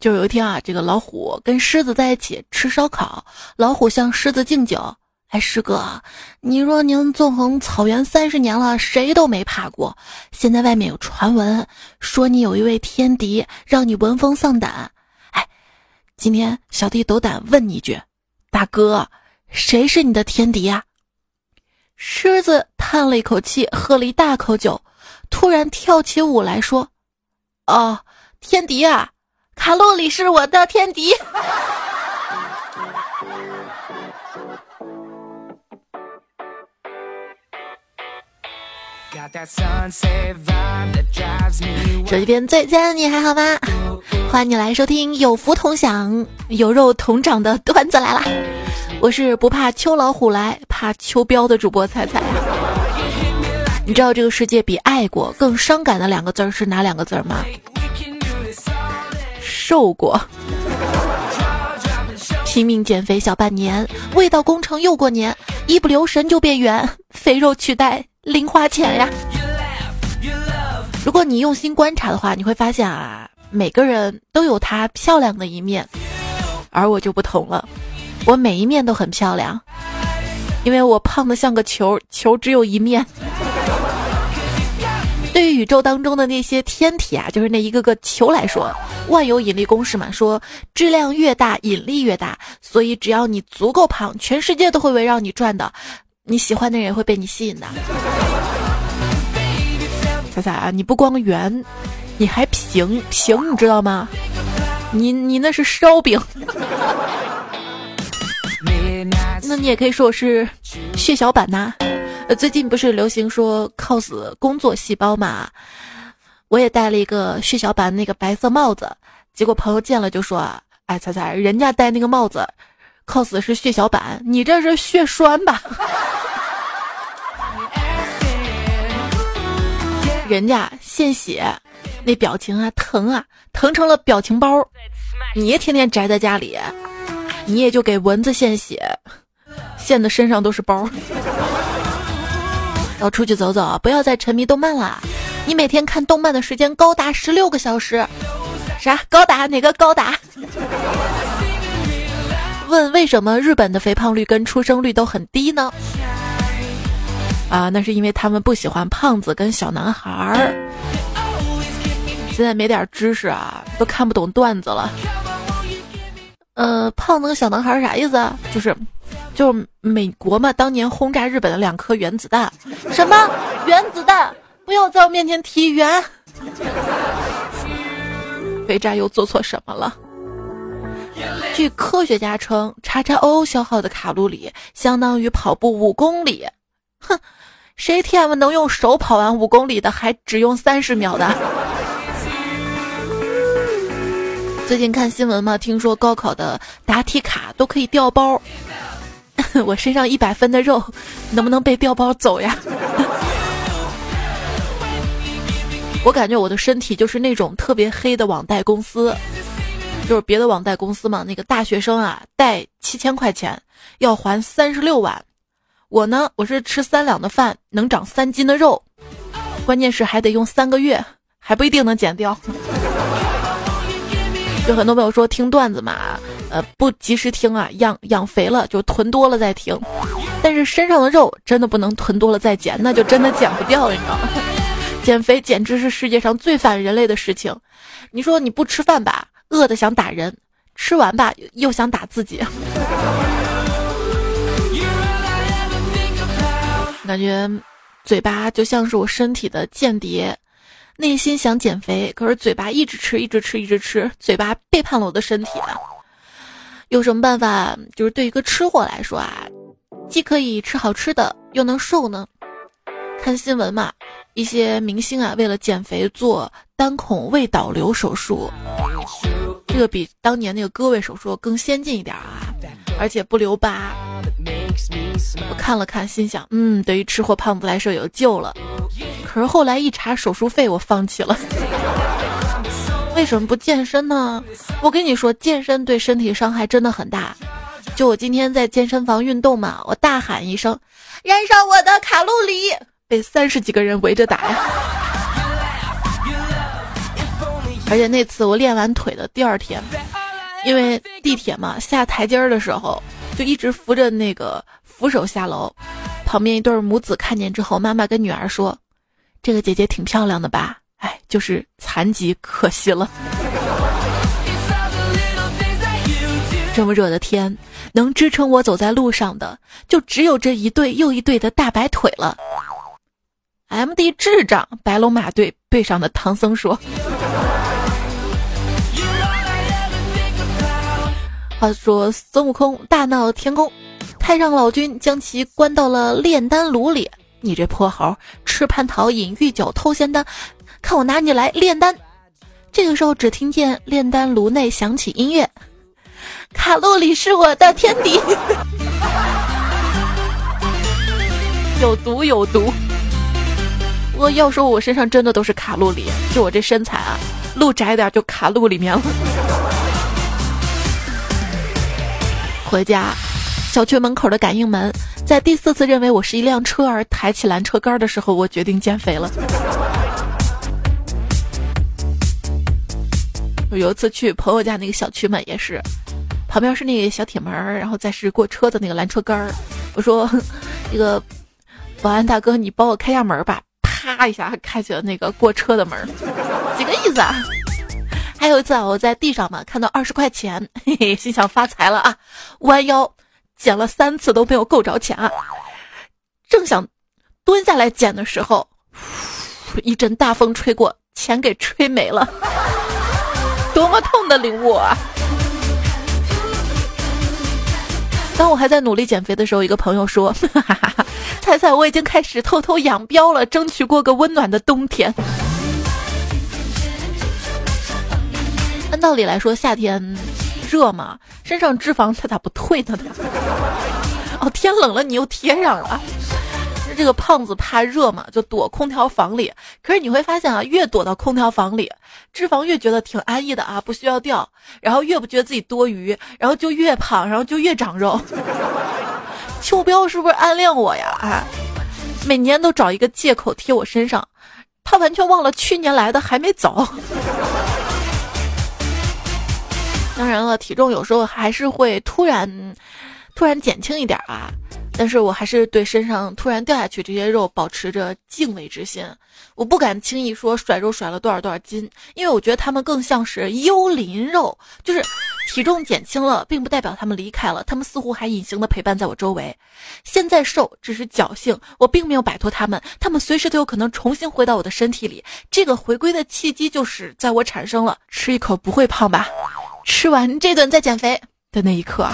就有一天啊，这个老虎跟狮子在一起吃烧烤，老虎向狮子敬酒。哎，师哥，你说您纵横草原三十年了，谁都没怕过。现在外面有传闻说你有一位天敌，让你闻风丧胆。哎，今天小弟斗胆问你一句，大哥，谁是你的天敌呀？狮子叹了一口气，喝了一大口酒，突然跳起舞来说：“哦，天敌啊，卡路里是我的天敌。”手机边最亲爱的你还好吗？欢迎你来收听有福同享、有肉同长的段子来了。我是不怕秋老虎来，怕秋膘的主播彩彩。你知道这个世界比爱过更伤感的两个字是哪两个字吗？瘦过。拼命减肥小半年，味道工程又过年，一不留神就变圆，肥肉取代。零花钱呀！如果你用心观察的话，你会发现啊，每个人都有他漂亮的一面，而我就不同了，我每一面都很漂亮，因为我胖的像个球，球只有一面。对于宇宙当中的那些天体啊，就是那一个个球来说，万有引力公式嘛，说质量越大，引力越大，所以只要你足够胖，全世界都会围绕你转的。你喜欢的人也会被你吸引的，彩彩啊！你不光圆，你还平平，你知道吗？你你那是烧饼，那你也可以说我是血小板呐。呃，最近不是流行说 cos 工作细胞嘛？我也戴了一个血小板那个白色帽子，结果朋友见了就说：“哎，彩彩，人家戴那个帽子。” cos 是血小板，你这是血栓吧？人家献血，那表情啊疼啊，疼成了表情包。你天天宅在家里，你也就给蚊子献血，献的身上都是包。要出去走走，不要再沉迷动漫了。你每天看动漫的时间高达十六个小时，啥高达？哪个高达？问为什么日本的肥胖率跟出生率都很低呢？啊，那是因为他们不喜欢胖子跟小男孩儿。现在没点知识啊，都看不懂段子了。呃，胖子跟小男孩儿啥意思啊？就是，就是美国嘛，当年轰炸日本的两颗原子弹。什么原子弹？不要在我面前提原。肥宅又做错什么了？据科学家称，叉叉 O 消耗的卡路里相当于跑步五公里。哼，谁 TM 能用手跑完五公里的，还只用三十秒的？最近看新闻嘛，听说高考的答题卡都可以掉包。我身上一百分的肉，能不能被调包走呀？我感觉我的身体就是那种特别黑的网贷公司。就是别的网贷公司嘛，那个大学生啊，贷七千块钱要还三十六万，我呢，我是吃三两的饭能长三斤的肉，关键是还得用三个月，还不一定能减掉。就很多朋友说听段子嘛，呃，不及时听啊，养养肥了就囤多了再听，但是身上的肉真的不能囤多了再减，那就真的减不掉，你知道吗？减肥简直是世界上最反人类的事情。你说你不吃饭吧？饿的想打人，吃完吧又想打自己，感觉嘴巴就像是我身体的间谍，内心想减肥，可是嘴巴一直吃，一直吃，一直吃，嘴巴背叛了我的身体啊。有什么办法？就是对一个吃货来说啊，既可以吃好吃的，又能瘦呢？看新闻嘛，一些明星啊，为了减肥做单孔胃导流手术。这个比当年那个割胃手术更先进一点啊，而且不留疤。我看了看，心想，嗯，对于吃货胖子来说有救了。可是后来一查手术费，我放弃了。为什么不健身呢？我跟你说，健身对身体伤害真的很大。就我今天在健身房运动嘛，我大喊一声，燃烧我的卡路里，被三十几个人围着打呀。而且那次我练完腿的第二天，因为地铁嘛，下台阶儿的时候就一直扶着那个扶手下楼，旁边一对母子看见之后，妈妈跟女儿说：“这个姐姐挺漂亮的吧？哎，就是残疾，可惜了。”这么热的天，能支撑我走在路上的，就只有这一对又一对的大白腿了。M D 智障，白龙马队背上的唐僧说。话说孙悟空大闹天宫，太上老君将其关到了炼丹炉里。你这破猴，吃蟠桃饮御酒偷仙丹，看我拿你来炼丹！这个时候，只听见炼丹炉内响起音乐，卡路里是我的天敌，有毒有毒。我要说，我身上真的都是卡路里，就我这身材啊，路窄点就卡路里面了。回家，小区门口的感应门在第四次认为我是一辆车而抬起拦车杆的时候，我决定减肥了。我有一次去朋友家那个小区门也是，旁边是那个小铁门，然后再是过车的那个拦车杆儿。我说：“那个保安大哥，你帮我开下门吧。”啪一下开启了那个过车的门，几个意思啊？还有一次啊，我在地上嘛看到二十块钱，嘿嘿，心想发财了啊，弯腰捡了三次都没有够着钱啊，正想蹲下来捡的时候，一阵大风吹过，钱给吹没了，多么痛的领悟啊！当我还在努力减肥的时候，一个朋友说：“ 猜猜我已经开始偷偷养膘了，争取过个温暖的冬天。”按道理来说，夏天热嘛，身上脂肪它咋不退呢？哦，天冷了你又贴上了。这个胖子怕热嘛，就躲空调房里。可是你会发现啊，越躲到空调房里，脂肪越觉得挺安逸的啊，不需要掉。然后越不觉得自己多余，然后就越胖，然后就越长肉。秋膘是不是暗恋我呀？啊，每年都找一个借口贴我身上，他完全忘了去年来的还没走。当然了，体重有时候还是会突然，突然减轻一点啊。但是我还是对身上突然掉下去这些肉保持着敬畏之心，我不敢轻易说甩肉甩了多少多少斤，因为我觉得他们更像是幽灵肉，就是体重减轻了，并不代表他们离开了，他们似乎还隐形的陪伴在我周围。现在瘦只是侥幸，我并没有摆脱他们，他们随时都有可能重新回到我的身体里。这个回归的契机就是在我产生了吃一口不会胖吧，吃完这顿再减肥的那一刻。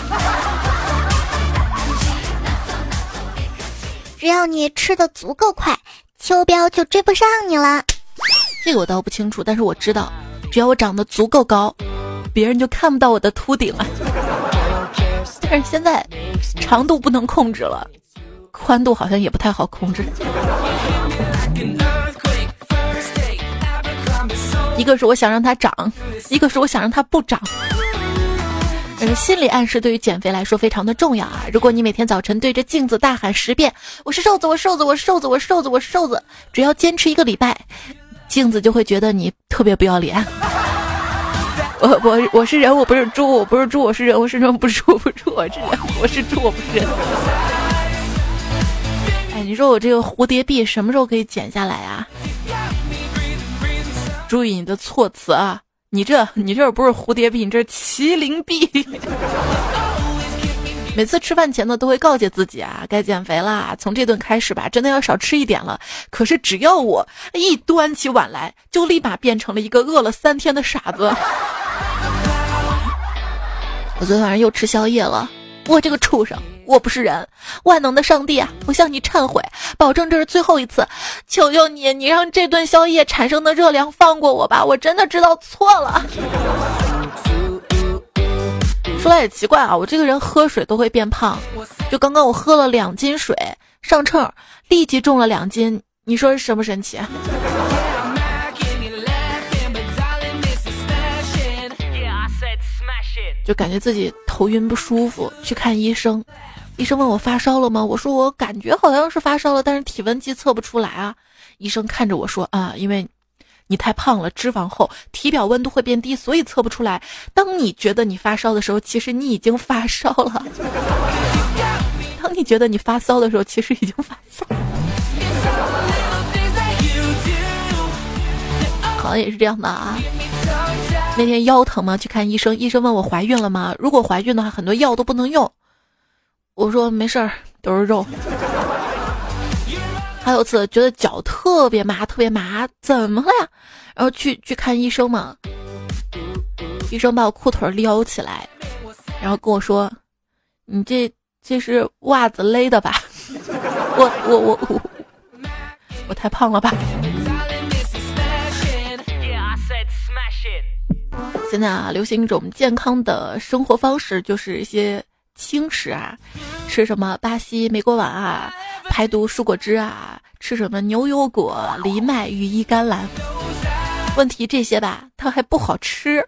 只要你吃的足够快，秋膘就追不上你了。这个我倒不清楚，但是我知道，只要我长得足够高，别人就看不到我的秃顶了。但是现在长度不能控制了，宽度好像也不太好控制。一个是我想让它长，一个是我想让它不长。心理暗示对于减肥来说非常的重要啊！如果你每天早晨对着镜子大喊十遍“我是瘦子，我瘦子，我瘦子，我瘦子，我瘦子”，只要坚持一个礼拜，镜子就会觉得你特别不要脸。我我我是人，我不是猪，我不是猪，我是人，我是人，不是猪，不是猪，我是人，我是猪，我不是人。哎，你说我这个蝴蝶臂什么时候可以减下来啊？注意你的措辞啊！你这，你这不是蝴蝶臂，你这是麒麟臂。每次吃饭前呢，都会告诫自己啊，该减肥啦，从这顿开始吧，真的要少吃一点了。可是只要我一端起碗来，就立马变成了一个饿了三天的傻子。我昨天晚上又吃宵夜了，我这个畜生！我不是人，万能的上帝啊！我向你忏悔，保证这是最后一次，求求你，你让这顿宵夜产生的热量放过我吧！我真的知道错了。说来也奇怪啊，我这个人喝水都会变胖，就刚刚我喝了两斤水，上秤立即重了两斤，你说神不神奇？就感觉自己头晕不舒服，去看医生。医生问我发烧了吗？我说我感觉好像是发烧了，但是体温计测不出来啊。医生看着我说啊，因为你太胖了，脂肪厚，体表温度会变低，所以测不出来。当你觉得你发烧的时候，其实你已经发烧了。当你觉得你发烧的时候，其实已经发烧。好像也是这样的啊。那天腰疼嘛，去看医生，医生问我怀孕了吗？如果怀孕的话，很多药都不能用。我说没事儿，都是肉。还有次觉得脚特别麻，特别麻，怎么了呀？然后去去看医生嘛，医生把我裤腿撩起来，然后跟我说：“你这这是袜子勒的吧？”我我我我我太胖了吧？现在啊，流行一种健康的生活方式，就是一些轻食啊，吃什么巴西莓果碗啊。排毒蔬果汁啊，吃什么牛油果、藜麦、羽衣甘蓝？问题这些吧，它还不好吃，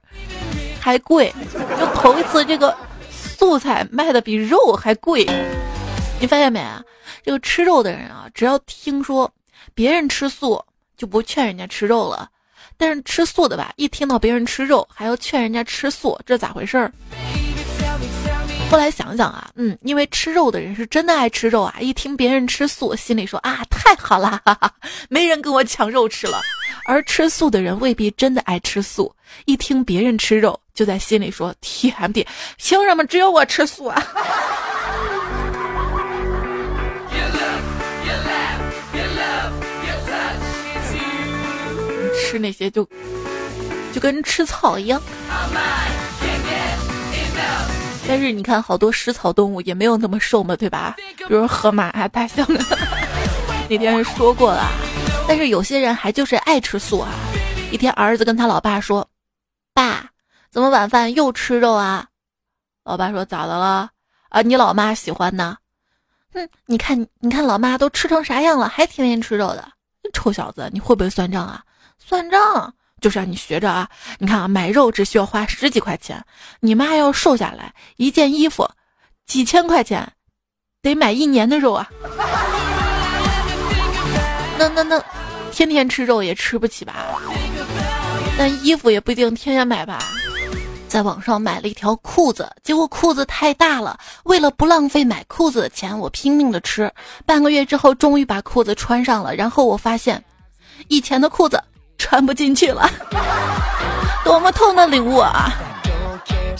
还贵。就头一次，这个素菜卖的比肉还贵。你发现没啊？这个吃肉的人啊，只要听说别人吃素，就不劝人家吃肉了；但是吃素的吧，一听到别人吃肉，还要劝人家吃素，这咋回事儿？后来想想啊，嗯，因为吃肉的人是真的爱吃肉啊，一听别人吃素，心里说啊，太好了，哈哈，没人跟我抢肉吃了。而吃素的人未必真的爱吃素，一听别人吃肉，就在心里说天地，凭什么只有我吃素啊？吃那些就就跟吃草一样。但是你看，好多食草动物也没有那么瘦嘛，对吧？比如河马啊、大象啊。那天说过了，但是有些人还就是爱吃素啊。一天，儿子跟他老爸说：“爸，怎么晚饭又吃肉啊？”老爸说：“咋的了？啊，你老妈喜欢呢。”哼，你看，你看，老妈都吃成啥样了，还天天吃肉的？臭小子，你会不会算账啊？算账。就是让你学着啊！你看啊，买肉只需要花十几块钱，你妈要瘦下来，一件衣服几千块钱，得买一年的肉啊！那那那，天天吃肉也吃不起吧？那衣服也不一定天天买吧？在网上买了一条裤子，结果裤子太大了，为了不浪费买裤子的钱，我拼命的吃。半个月之后，终于把裤子穿上了，然后我发现，以前的裤子。穿不进去了，多么痛的领悟啊！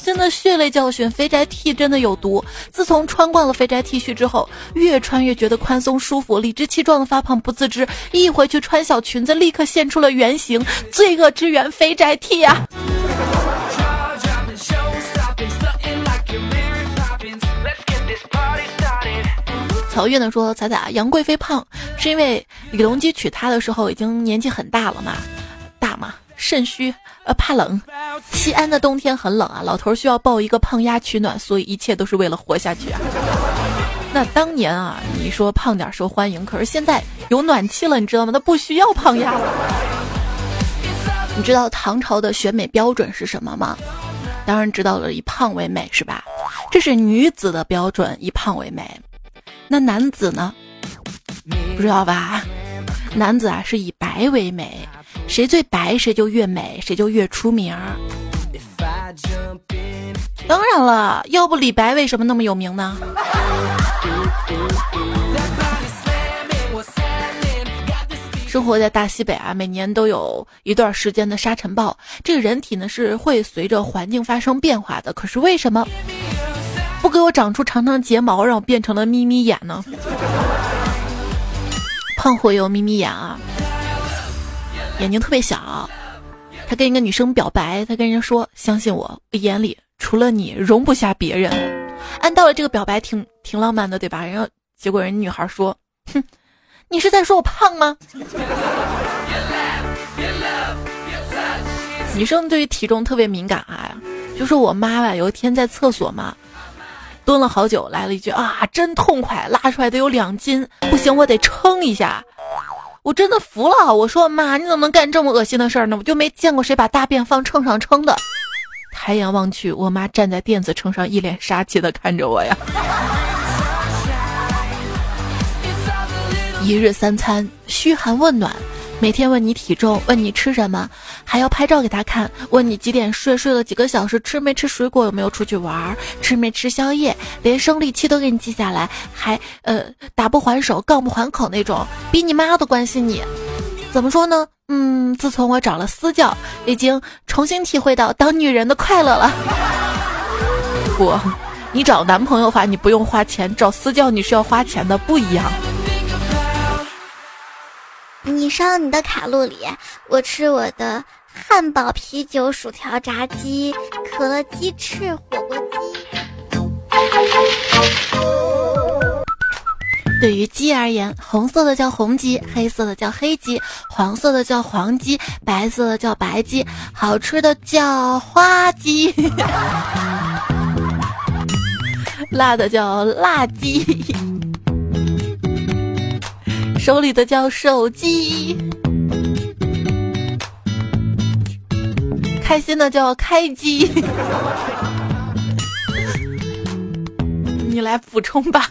真的血泪教训，肥宅 T 真的有毒。自从穿惯了肥宅 T 恤之后，越穿越觉得宽松舒服，理直气壮的发胖不自知。一回去穿小裙子，立刻现出了原形，罪恶之源肥宅 T 啊！乔月呢说：“彩彩，杨贵妃胖是因为李隆基娶她的时候已经年纪很大了嘛，大嘛，肾虚，呃，怕冷。西安的冬天很冷啊，老头需要抱一个胖丫取暖，所以一切都是为了活下去啊。那当年啊，你说胖点受欢迎，可是现在有暖气了，你知道吗？他不需要胖丫了。你知道唐朝的选美标准是什么吗？当然知道了，以胖为美是吧？这是女子的标准，以胖为美。”那男子呢？不知道吧？男子啊是以白为美，谁最白谁就越美，谁就越出名儿。当然了，要不李白为什么那么有名呢？生活在大西北啊，每年都有一段时间的沙尘暴，这个人体呢是会随着环境发生变化的。可是为什么？不给我长出长长睫毛，让我变成了眯眯眼呢？胖虎有眯眯眼啊，眼睛特别小。他跟一个女生表白，他跟人家说：“相信我，我眼里除了你，容不下别人。”按道理这个表白挺挺浪漫的，对吧？然后结果人女孩说：“哼，你是在说我胖吗？”女生对于体重特别敏感啊，就说我妈吧，有一天在厕所嘛。蹲了好久，来了一句啊，真痛快，拉出来得有两斤，不行，我得称一下。我真的服了，我说妈，你怎么能干这么恶心的事儿呢？我就没见过谁把大便放秤上称的。抬眼望去，我妈站在电子秤上，一脸杀气的看着我呀。一日三餐嘘寒问暖，每天问你体重，问你吃什么，还要拍照给他看，问你几点睡，睡了几个小时，吃没吃水果，有没有出去玩，吃没吃宵夜，连生理期都给你记下来，还呃打不还手，杠不还口那种，比你妈都关心你。怎么说呢？嗯，自从我找了私教，已经重新体会到当女人的快乐了。不，你找男朋友的话，你不用花钱；找私教你是要花钱的，不一样。你烧你的卡路里，我吃我的汉堡、啤酒、薯条、炸鸡、可乐、鸡翅、火锅鸡。对于鸡而言，红色的叫红鸡，黑色的叫黑鸡，黄色的叫黄鸡，白色的叫白鸡，好吃的叫花鸡，辣的叫辣鸡。手里的叫手机，开心的叫开机。你来补充吧。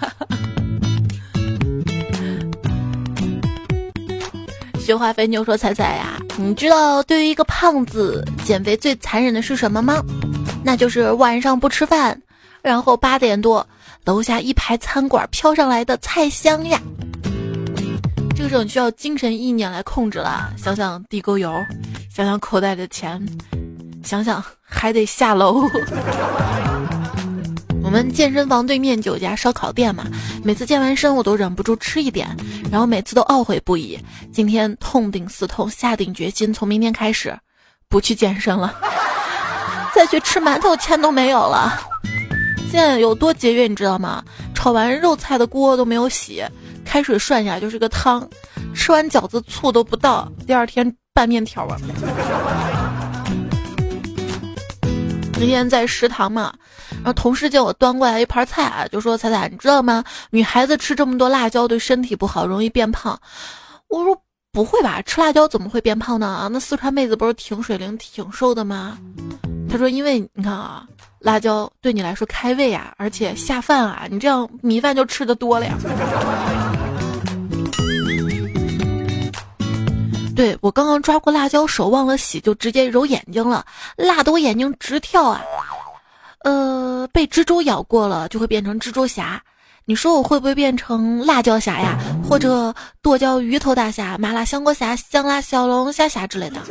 雪花肥牛说：“彩彩呀，你知道对于一个胖子减肥最残忍的是什么吗？那就是晚上不吃饭，然后八点多楼下一排餐馆飘上来的菜香呀。”这个时候你需要精神意念来控制了。想想地沟油，想想口袋的钱，想想还得下楼。我们健身房对面就有家烧烤店嘛，每次健完身我都忍不住吃一点，然后每次都懊悔不已。今天痛定思痛，下定决心，从明天开始不去健身了，再去吃馒头钱都没有了。现在有多节约，你知道吗？炒完肉菜的锅都没有洗。开水涮一下就是个汤，吃完饺子醋都不倒，第二天拌面条啊。那天在食堂嘛，然后同事叫我端过来一盘菜啊，就说：“彩彩，你知道吗？女孩子吃这么多辣椒对身体不好，容易变胖。”我说：“不会吧，吃辣椒怎么会变胖呢？啊，那四川妹子不是挺水灵、挺瘦的吗？”他说：“因为你看啊。”辣椒对你来说开胃啊，而且下饭啊，你这样米饭就吃的多了呀。对我刚刚抓过辣椒，手忘了洗，就直接揉眼睛了，辣得我眼睛直跳啊。呃，被蜘蛛咬过了就会变成蜘蛛侠，你说我会不会变成辣椒侠呀？或者剁椒鱼头大侠、麻辣香锅侠、香辣小龙虾侠之类的？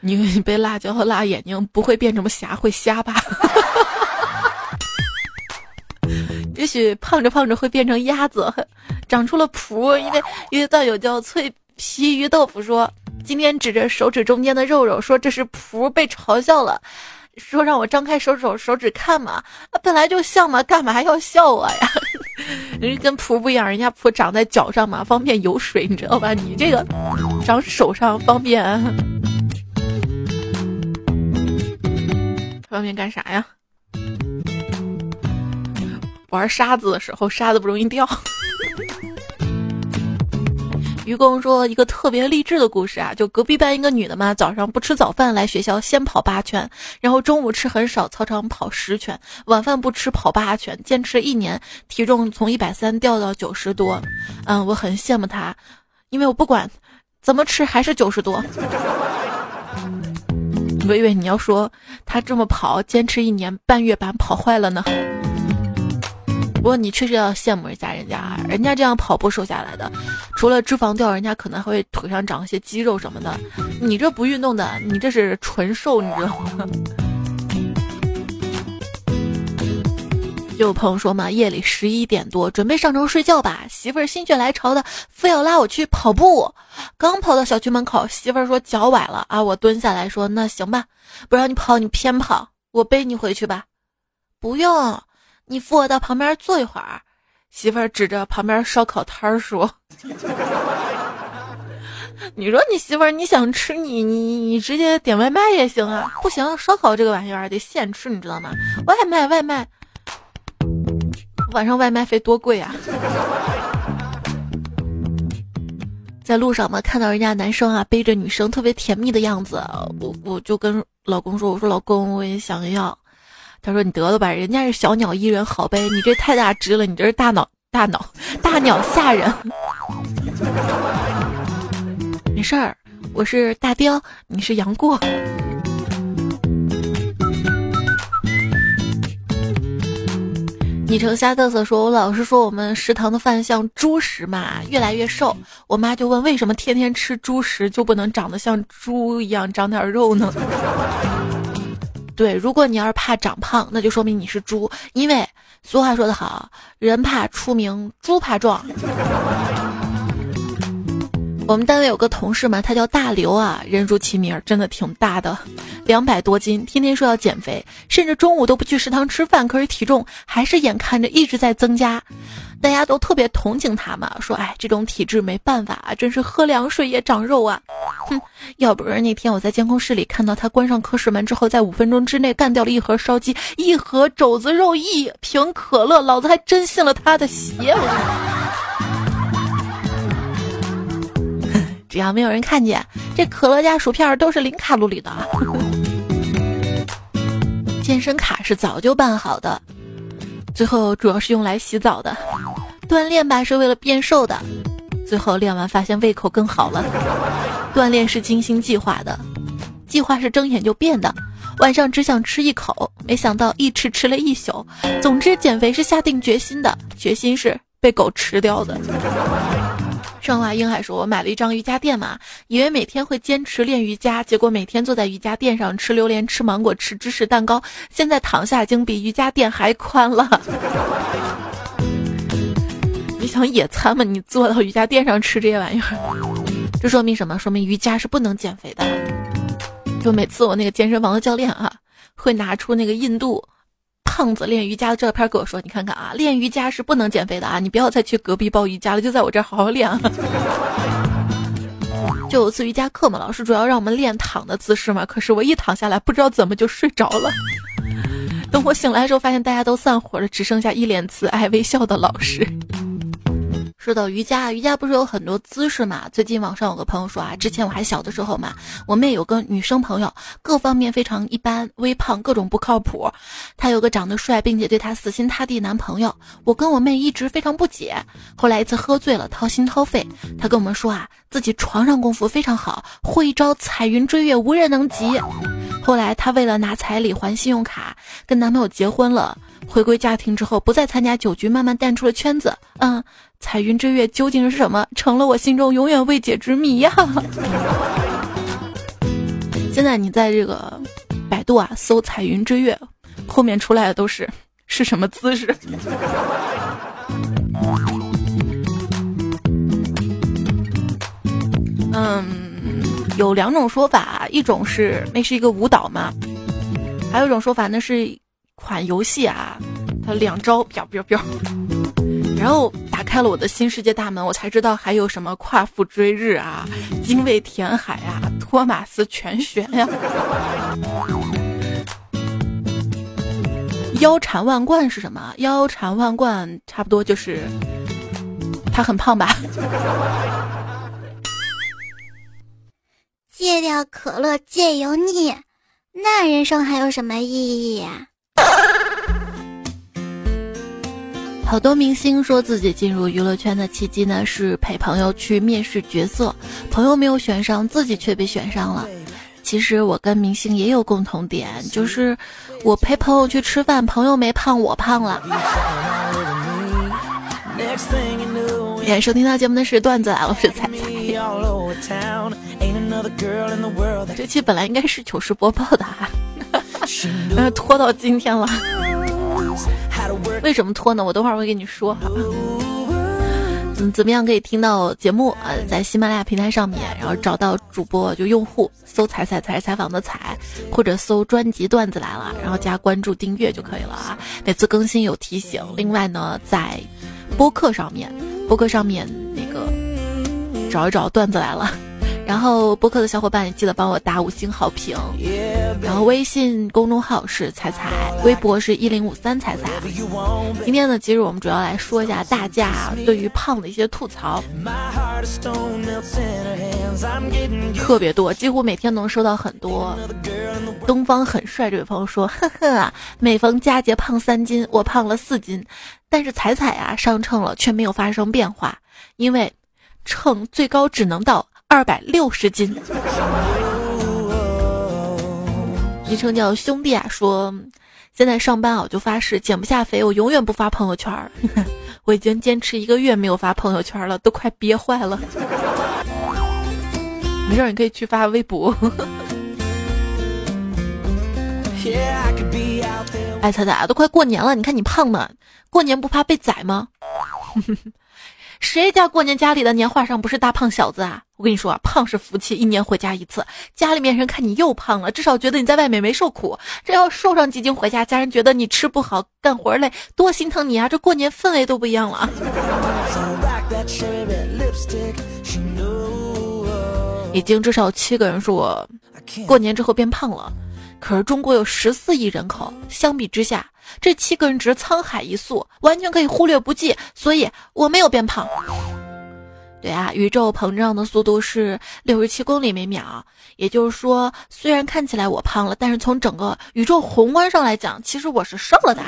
你被辣椒辣眼睛，不会变成侠，会瞎吧？也许胖着胖着会变成鸭子，长出了蹼。因为因为段友叫脆皮鱼豆腐说，今天指着手指中间的肉肉说这是蹼，被嘲笑了，说让我张开手手手指看嘛，本来就像嘛，干嘛要笑我呀？人家跟蹼不一样，人家蹼长在脚上嘛，方便有水，你知道吧？你这个长手上方便。方便干啥呀？玩沙子的时候，沙子不容易掉。愚公说一个特别励志的故事啊，就隔壁班一个女的嘛，早上不吃早饭来学校，先跑八圈，然后中午吃很少，操场跑十圈，晚饭不吃跑八圈，坚持一年，体重从一百三掉到九十多。嗯，我很羡慕她，因为我不管怎么吃还是九十多。我以为你要说他这么跑，坚持一年半月板跑坏了呢。不过你确实要羡慕一下人家，人家这样跑步瘦下来的，除了脂肪掉，人家可能还会腿上长一些肌肉什么的。你这不运动的，你这是纯瘦，你知道吗？就有朋友说嘛，夜里十一点多准备上床睡觉吧，媳妇儿心血来潮的非要拉我去跑步。刚跑到小区门口，媳妇儿说脚崴了啊，我蹲下来说那行吧，不让你跑你偏跑，我背你回去吧。不用，你扶我到旁边坐一会儿。媳妇儿指着旁边烧烤摊儿说：“ 你说你媳妇儿你想吃你你你直接点外卖也行啊，不行，烧烤这个玩意儿得现吃，你知道吗？外卖外卖。”晚上外卖费多贵啊！在路上嘛，看到人家男生啊背着女生特别甜蜜的样子，我我就跟老公说：“我说老公，我也想要。”他说：“你得了吧，人家是小鸟依人，好呗，你这太大只了，你这是大脑大脑大鸟吓人。”没事儿，我是大雕，你是杨过。昵称瞎嘚瑟说：“我老师说我们食堂的饭像猪食嘛，越来越瘦。我妈就问为什么天天吃猪食就不能长得像猪一样长点肉呢？对，如果你要是怕长胖，那就说明你是猪，因为俗话说得好，人怕出名，猪怕壮。”我们单位有个同事嘛，他叫大刘啊，人如其名，真的挺大的，两百多斤，天天说要减肥，甚至中午都不去食堂吃饭，可是体重还是眼看着一直在增加，大家都特别同情他嘛，说哎，这种体质没办法啊，真是喝凉水也长肉啊，哼，要不是那天我在监控室里看到他关上科室门之后，在五分钟之内干掉了一盒烧鸡、一盒肘子肉、一瓶可乐，老子还真信了他的邪。只要没有人看见，这可乐加薯片都是零卡路里的。健身卡是早就办好的，最后主要是用来洗澡的。锻炼吧是为了变瘦的，最后练完发现胃口更好了。锻炼是精心计划的，计划是睁眼就变的。晚上只想吃一口，没想到一吃吃了一宿。总之，减肥是下定决心的，决心是被狗吃掉的。上华英还说：“我买了一张瑜伽垫嘛，以为每天会坚持练瑜伽，结果每天坐在瑜伽垫上吃榴莲、吃芒果、吃芝士蛋糕，现在躺下已经比瑜伽垫还宽了。你想野餐吗？你坐到瑜伽垫上吃这些玩意儿，这说明什么？说明瑜伽是不能减肥的。就每次我那个健身房的教练啊，会拿出那个印度。”胖子练瑜伽的照片给我说：“你看看啊，练瑜伽是不能减肥的啊！你不要再去隔壁报瑜伽了，就在我这儿好好练啊。”就有次瑜伽课嘛，老师主要让我们练躺的姿势嘛，可是我一躺下来，不知道怎么就睡着了。等我醒来的时候，发现大家都散伙了，只剩下一脸慈爱微笑的老师。说到瑜伽，瑜伽不是有很多姿势嘛？最近网上有个朋友说啊，之前我还小的时候嘛，我妹有个女生朋友，各方面非常一般，微胖，各种不靠谱。她有个长得帅并且对她死心塌地男朋友，我跟我妹一直非常不解。后来一次喝醉了，掏心掏肺，她跟我们说啊，自己床上功夫非常好，会一招彩云追月，无人能及。后来她为了拿彩礼还信用卡，跟男朋友结婚了。回归家庭之后，不再参加酒局，慢慢淡出了圈子。嗯，彩云追月究竟是什么，成了我心中永远未解之谜呀！现在你在这个百度啊搜“彩云追月”，后面出来的都是是什么姿势？嗯，有两种说法，一种是那是一个舞蹈嘛，还有一种说法那是一。款游戏啊，它两招彪彪彪，然后打开了我的新世界大门，我才知道还有什么夸父追日啊、精卫填海啊、托马斯全旋呀、腰缠万贯是什么？腰缠万贯差不多就是他很胖吧？戒掉可乐，戒油腻，那人生还有什么意义呀？好多明星说自己进入娱乐圈的契机呢，是陪朋友去面试角色，朋友没有选上，自己却被选上了。其实我跟明星也有共同点，就是我陪朋友去吃饭，朋友没胖，我胖了。也收听到节目的是段子来了，我是彩彩。这期本来应该是糗事播报的哈。呃，拖到今天了，为什么拖呢？我等会儿会跟你说哈。嗯，怎么样可以听到节目？呃，在喜马拉雅平台上面，然后找到主播就用户搜“彩彩才是采访的彩”，或者搜专辑段子来了，然后加关注订阅就可以了啊。每次更新有提醒。另外呢，在播客上面，播客上面那个找一找段子来了。然后播客的小伙伴也记得帮我打五星好评，然后微信公众号是彩彩，微博是一零五三彩彩。今天呢，其实我们主要来说一下大家对于胖的一些吐槽，特别多，几乎每天能收到很多。东方很帅这位朋友说：“呵呵啊，每逢佳节胖三斤，我胖了四斤，但是彩彩啊上秤了却没有发生变化，因为。”秤最高只能到二百六十斤。昵称叫兄弟啊，说现在上班啊，我就发誓减不下肥，我永远不发朋友圈。我已经坚持一个月没有发朋友圈了，都快憋坏了。没事，你可以去发微博。哎，彩彩，都快过年了，你看你胖吗？过年不怕被宰吗？谁家过年家里的年画上不是大胖小子啊？我跟你说啊，胖是福气，一年回家一次，家里面人看你又胖了，至少觉得你在外面没受苦。这要瘦上几斤回家，家人觉得你吃不好，干活累，多心疼你啊！这过年氛围都不一样了。已经至少七个人说我过年之后变胖了。可是中国有十四亿人口，相比之下，这七个人只沧海一粟，完全可以忽略不计。所以我没有变胖。对啊，宇宙膨胀的速度是六十七公里每秒，也就是说，虽然看起来我胖了，但是从整个宇宙宏观上来讲，其实我是瘦了的。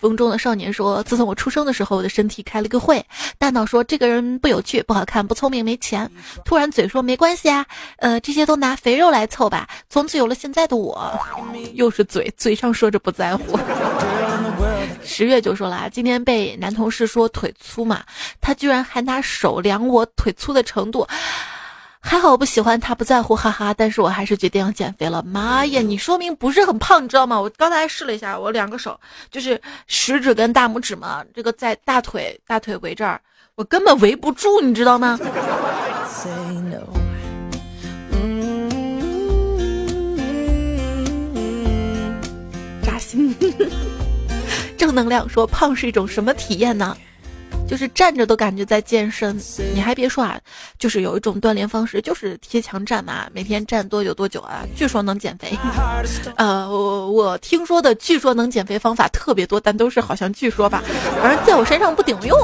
风中的少年说：“自从我出生的时候，我的身体开了个会，大脑说这个人不有趣、不好看、不聪明、没钱。突然嘴说没关系啊，呃，这些都拿肥肉来凑吧。从此有了现在的我。又是嘴，嘴上说着不在乎。十月就说了，今天被男同事说腿粗嘛，他居然还拿手量我腿粗的程度。”还好我不喜欢他不在乎，哈哈！但是我还是决定要减肥了。妈呀，你说明不是很胖，你知道吗？我刚才试了一下，我两个手就是食指跟大拇指嘛，这个在大腿大腿围这儿，我根本围不住，你知道吗？扎心。正能量说胖是一种什么体验呢？就是站着都感觉在健身，你还别说啊，就是有一种锻炼方式，就是贴墙站嘛，每天站多久多久啊，据说能减肥。呃，我我听说的，据说能减肥方法特别多，但都是好像据说吧，反正在我身上不顶用。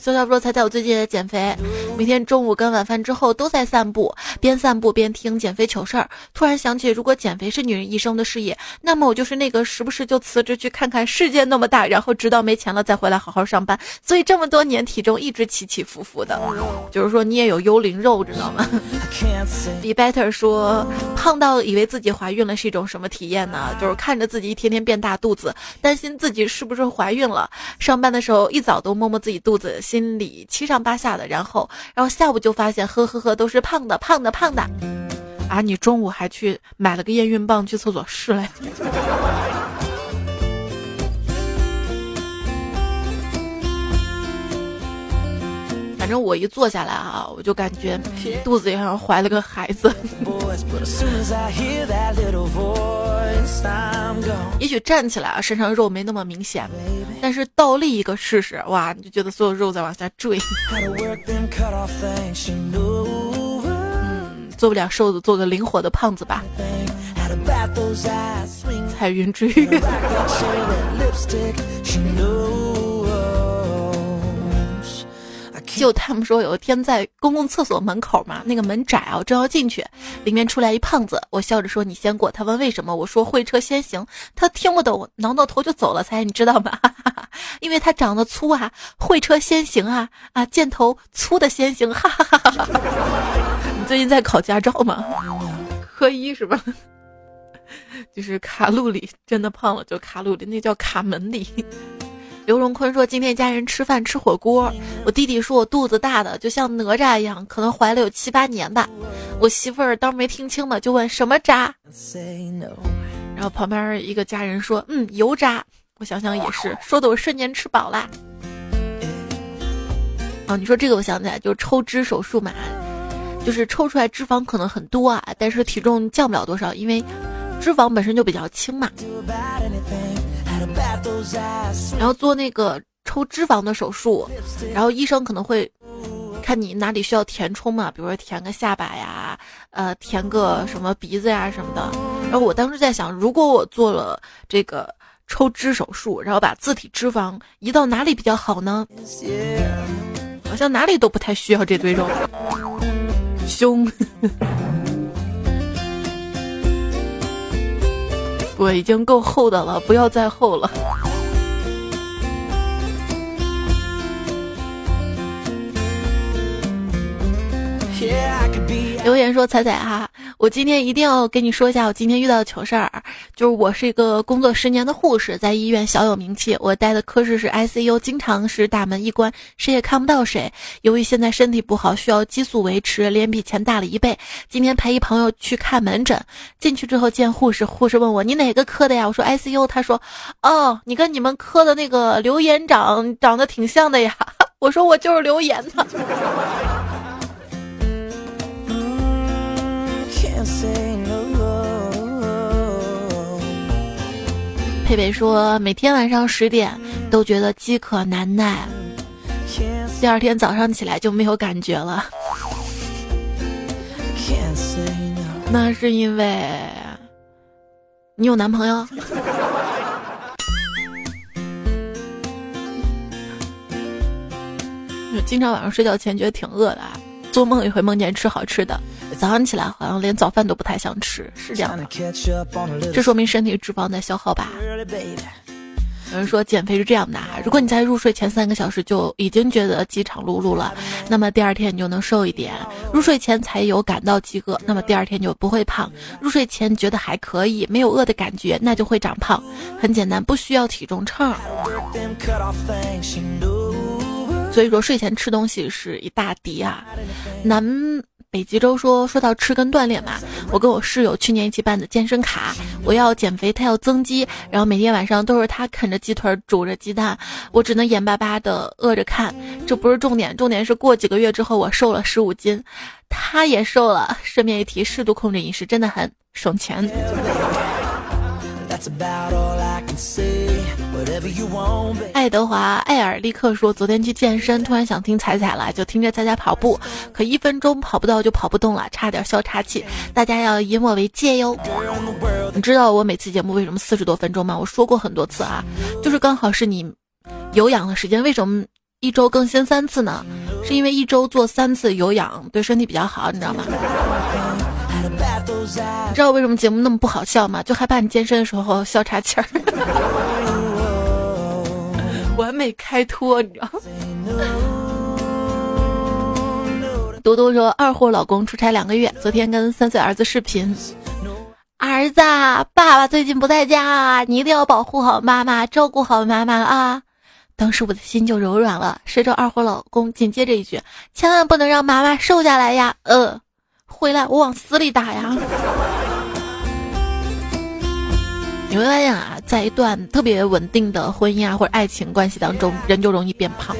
小小说：“猜猜我最近在减肥，每天中午跟晚饭之后都在散步，边散步边听减肥糗事儿。突然想起，如果减肥是女人一生的事业，那么我就是那个时不时就辞职去看看世界那么大，然后直到没钱了再回来好好上班。所以这么多年体重一直起起伏伏的，就是说你也有幽灵肉，知道吗？Be better 说，胖到以为自己怀孕了是一种什么体验呢？就是看着自己一天天变大肚子，担心自己是不是怀孕了。上班的时候一早都摸摸自己肚子。”心里七上八下的，然后，然后下午就发现，呵呵呵，都是胖的，胖的，胖的，啊！你中午还去买了个验孕棒去厕所试了。反正我一坐下来啊，我就感觉肚子也好像怀了个孩子。也许站起来啊，身上肉没那么明显，但是倒立一个试试，哇，你就觉得所有肉在往下坠。做不了瘦子，做个灵活的胖子吧。彩云追月。就他们说有一天在公共厕所门口嘛，那个门窄啊，我正要进去，里面出来一胖子，我笑着说你先过。他问为什么，我说会车先行。他听不懂，挠挠头就走了。猜你知道吗？因为他长得粗啊，会车先行啊啊，箭头粗的先行。哈哈哈哈 你最近在考驾照吗？科一是吧？就是卡路里真的胖了，就卡路里，那叫卡门里。刘荣坤说：“今天家人吃饭吃火锅，我弟弟说我肚子大的就像哪吒一样，可能怀了有七八年吧。我媳妇儿当没听清呢，就问什么渣，然后旁边一个家人说：嗯，油渣。我想想也是，说的我瞬间吃饱啦。哦，你说这个我想起来，就是抽脂手术嘛，就是抽出来脂肪可能很多啊，但是体重降不了多少，因为脂肪本身就比较轻嘛。”然后做那个抽脂肪的手术，然后医生可能会看你哪里需要填充嘛，比如说填个下巴呀，呃，填个什么鼻子呀什么的。然后我当时在想，如果我做了这个抽脂手术，然后把自体脂肪移到哪里比较好呢？好像哪里都不太需要这堆肉，胸。我已经够厚的了，不要再厚了。留言说：“彩彩哈，我今天一定要跟你说一下我今天遇到的糗事儿。就是我是一个工作十年的护士，在医院小有名气。我待的科室是 ICU，经常是大门一关，谁也看不到谁。由于现在身体不好，需要激素维持，脸比钱大了一倍。今天陪一朋友去看门诊，进去之后见护士，护士问我你哪个科的呀？我说 ICU。他说：哦，你跟你们科的那个刘延长长得挺像的呀。我说我就是刘岩的。”佩佩说，每天晚上十点都觉得饥渴难耐，第二天早上起来就没有感觉了。那是因为你有男朋友。经常晚上睡觉前觉得挺饿的。做梦也会梦见吃好吃的，早上起来好像连早饭都不太想吃，是这样的。这说明身体脂肪在消耗吧？有人说减肥是这样的啊，如果你在入睡前三个小时就已经觉得饥肠辘辘了，那么第二天你就能瘦一点。入睡前才有感到饥饿，那么第二天就不会胖。入睡前觉得还可以，没有饿的感觉，那就会长胖。很简单，不需要体重秤。所以说睡前吃东西是一大敌啊！南北极洲说说到吃跟锻炼嘛，我跟我室友去年一起办的健身卡，我要减肥，他要增肌，然后每天晚上都是他啃着鸡腿煮着鸡蛋，我只能眼巴巴的饿着看。这不是重点，重点是过几个月之后我瘦了十五斤，他也瘦了。顺便一提，适度控制饮食真的很省钱。That's about all I can see. 爱德华·艾尔立刻说：“昨天去健身，突然想听彩彩了，就听着彩彩跑步，可一分钟跑不到就跑不动了，差点消岔气。大家要以我为戒哟。你知道我每次节目为什么四十多分钟吗？我说过很多次啊，就是刚好是你有氧的时间。为什么一周更新三次呢？是因为一周做三次有氧对身体比较好，你知道吗？”你知道为什么节目那么不好笑吗？就害怕你健身的时候笑岔气儿。完美开脱，你知道？多多说，二货老公出差两个月，昨天跟三岁儿子视频。儿子，爸爸最近不在家，你一定要保护好妈妈，照顾好妈妈啊！当时我的心就柔软了。谁知二货老公紧接着一句：“千万不能让妈妈瘦下来呀！”呃。回来，我往死里打呀！你会发现啊，在一段特别稳定的婚姻啊或者爱情关系当中，人就容易变胖。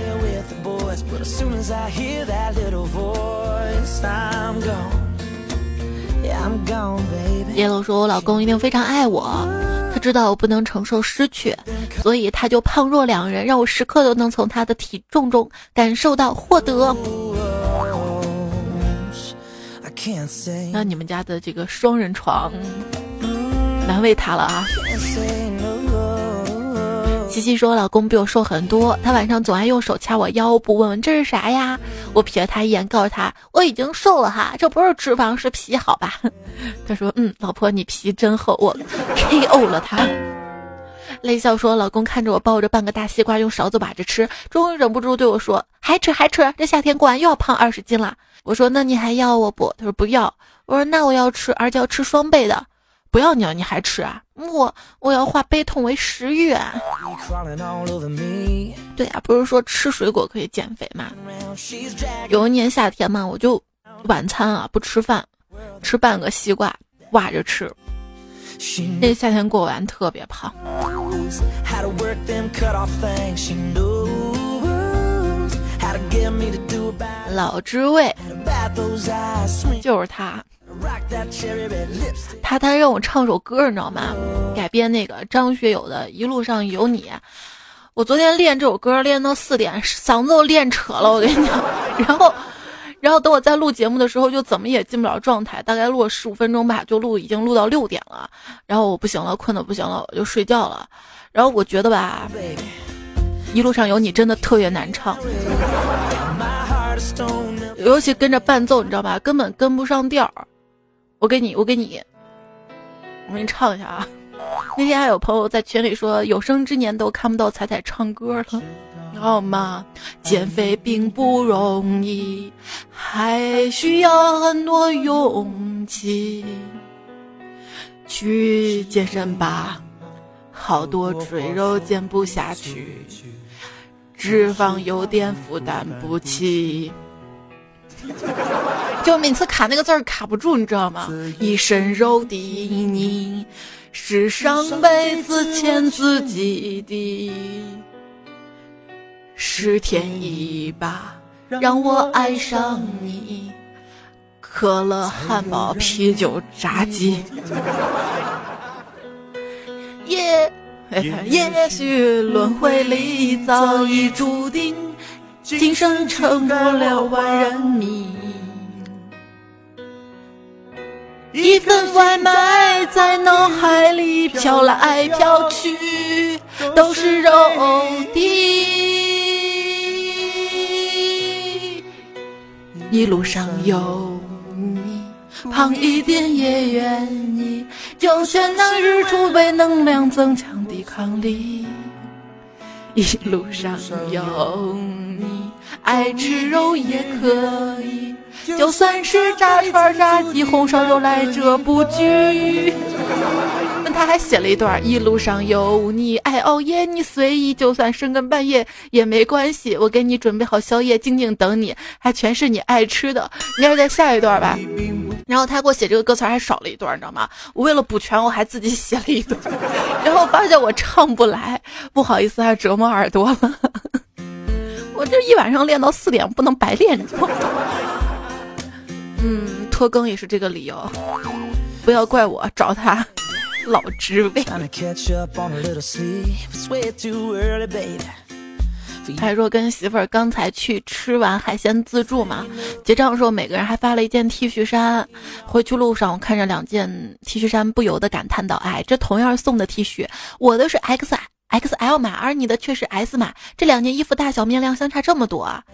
耶鲁说：“我老公一定非常爱我，他知道我不能承受失去，所以他就胖若两人，让我时刻都能从他的体重中感受到获得。”那你们家的这个双人床难为他了啊！西西说，老公比我瘦很多，他晚上总爱用手掐我腰部，问问这是啥呀？我瞥了他一眼，告诉他我已经瘦了哈，这不是脂肪是皮，好吧？他说，嗯，老婆你皮真厚，我 KO 了他。泪笑说，老公看着我抱着半个大西瓜，用勺子挖着吃，终于忍不住对我说，还吃还吃，这夏天过完又要胖二十斤了。我说：“那你还要我不？”他说：“不要。”我说：“那我要吃，而且要吃双倍的。”不要你了，你还吃啊？我我要化悲痛为食欲。对呀，不是说吃水果可以减肥吗？有一年夏天嘛，我就晚餐啊不吃饭，吃半个西瓜，挖着吃。那夏天过完特别胖。老知味，就是他，他他让我唱首歌，你知道吗？改编那个张学友的《一路上有你》。我昨天练这首歌练到四点，嗓子都练扯了，我跟你讲。然后，然后等我在录节目的时候，就怎么也进不了状态，大概录了十五分钟吧，就录已经录到六点了。然后我不行了，困的不行了，我就睡觉了。然后我觉得吧。一路上有你真的特别难唱，尤其跟着伴奏，你知道吧？根本跟不上调儿。我给你，我给你，我给你唱一下啊！那天还有朋友在群里说，有生之年都看不到彩彩唱歌了。好吗？减肥并不容易，还需要很多勇气。去健身吧，好多赘肉减不下去，脂肪有点负担不起。就每次卡那个字儿卡不住，你知道吗？一身肉的你，是上辈子欠自己的。是天意吧，让我爱上你。可乐、汉堡、啤酒、炸鸡。也也许轮回里早已注定，今生成不了万人迷。一份外卖在脑海里飘来飘去，都是肉的。一路上有你，胖一点也愿意。就选那日出为能量增强抵抗力。一路上有你，爱吃肉也可以。就算是炸串、炸鸡、红烧肉来者不拒。那他还写了一段：一路上有你，爱熬夜你随意，就算深更半夜也没关系。我给你准备好宵夜，静静等你，还全是你爱吃的。应该是在下一段吧。然后他给我写这个歌词还少了一段，你知道吗？我为了补全，我还自己写了一段。然后发现我唱不来，不好意思，还折磨耳朵了。我这一晚上练到四点，不能白练。嗯，拖更也是这个理由，不要怪我找他老职位。还说跟媳妇儿刚才去吃完海鲜自助嘛，结账的时候每个人还发了一件 T 恤衫。回去路上我看着两件 T 恤衫，不由得感叹道：“哎，这同样送的 T 恤，我的是 X XL 码，而你的却是 S 码，这两件衣服大小面料相差这么多啊！”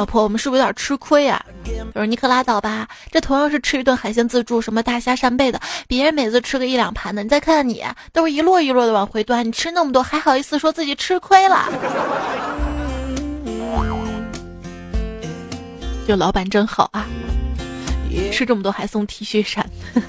老婆，我们是不是有点吃亏啊？我说你可拉倒吧，这同样是吃一顿海鲜自助，什么大虾扇贝的，别人每次吃个一两盘的，你再看看你，都是一摞一摞的往回端，你吃那么多还好意思说自己吃亏了？就老板真好啊，吃这么多还送 T 恤衫。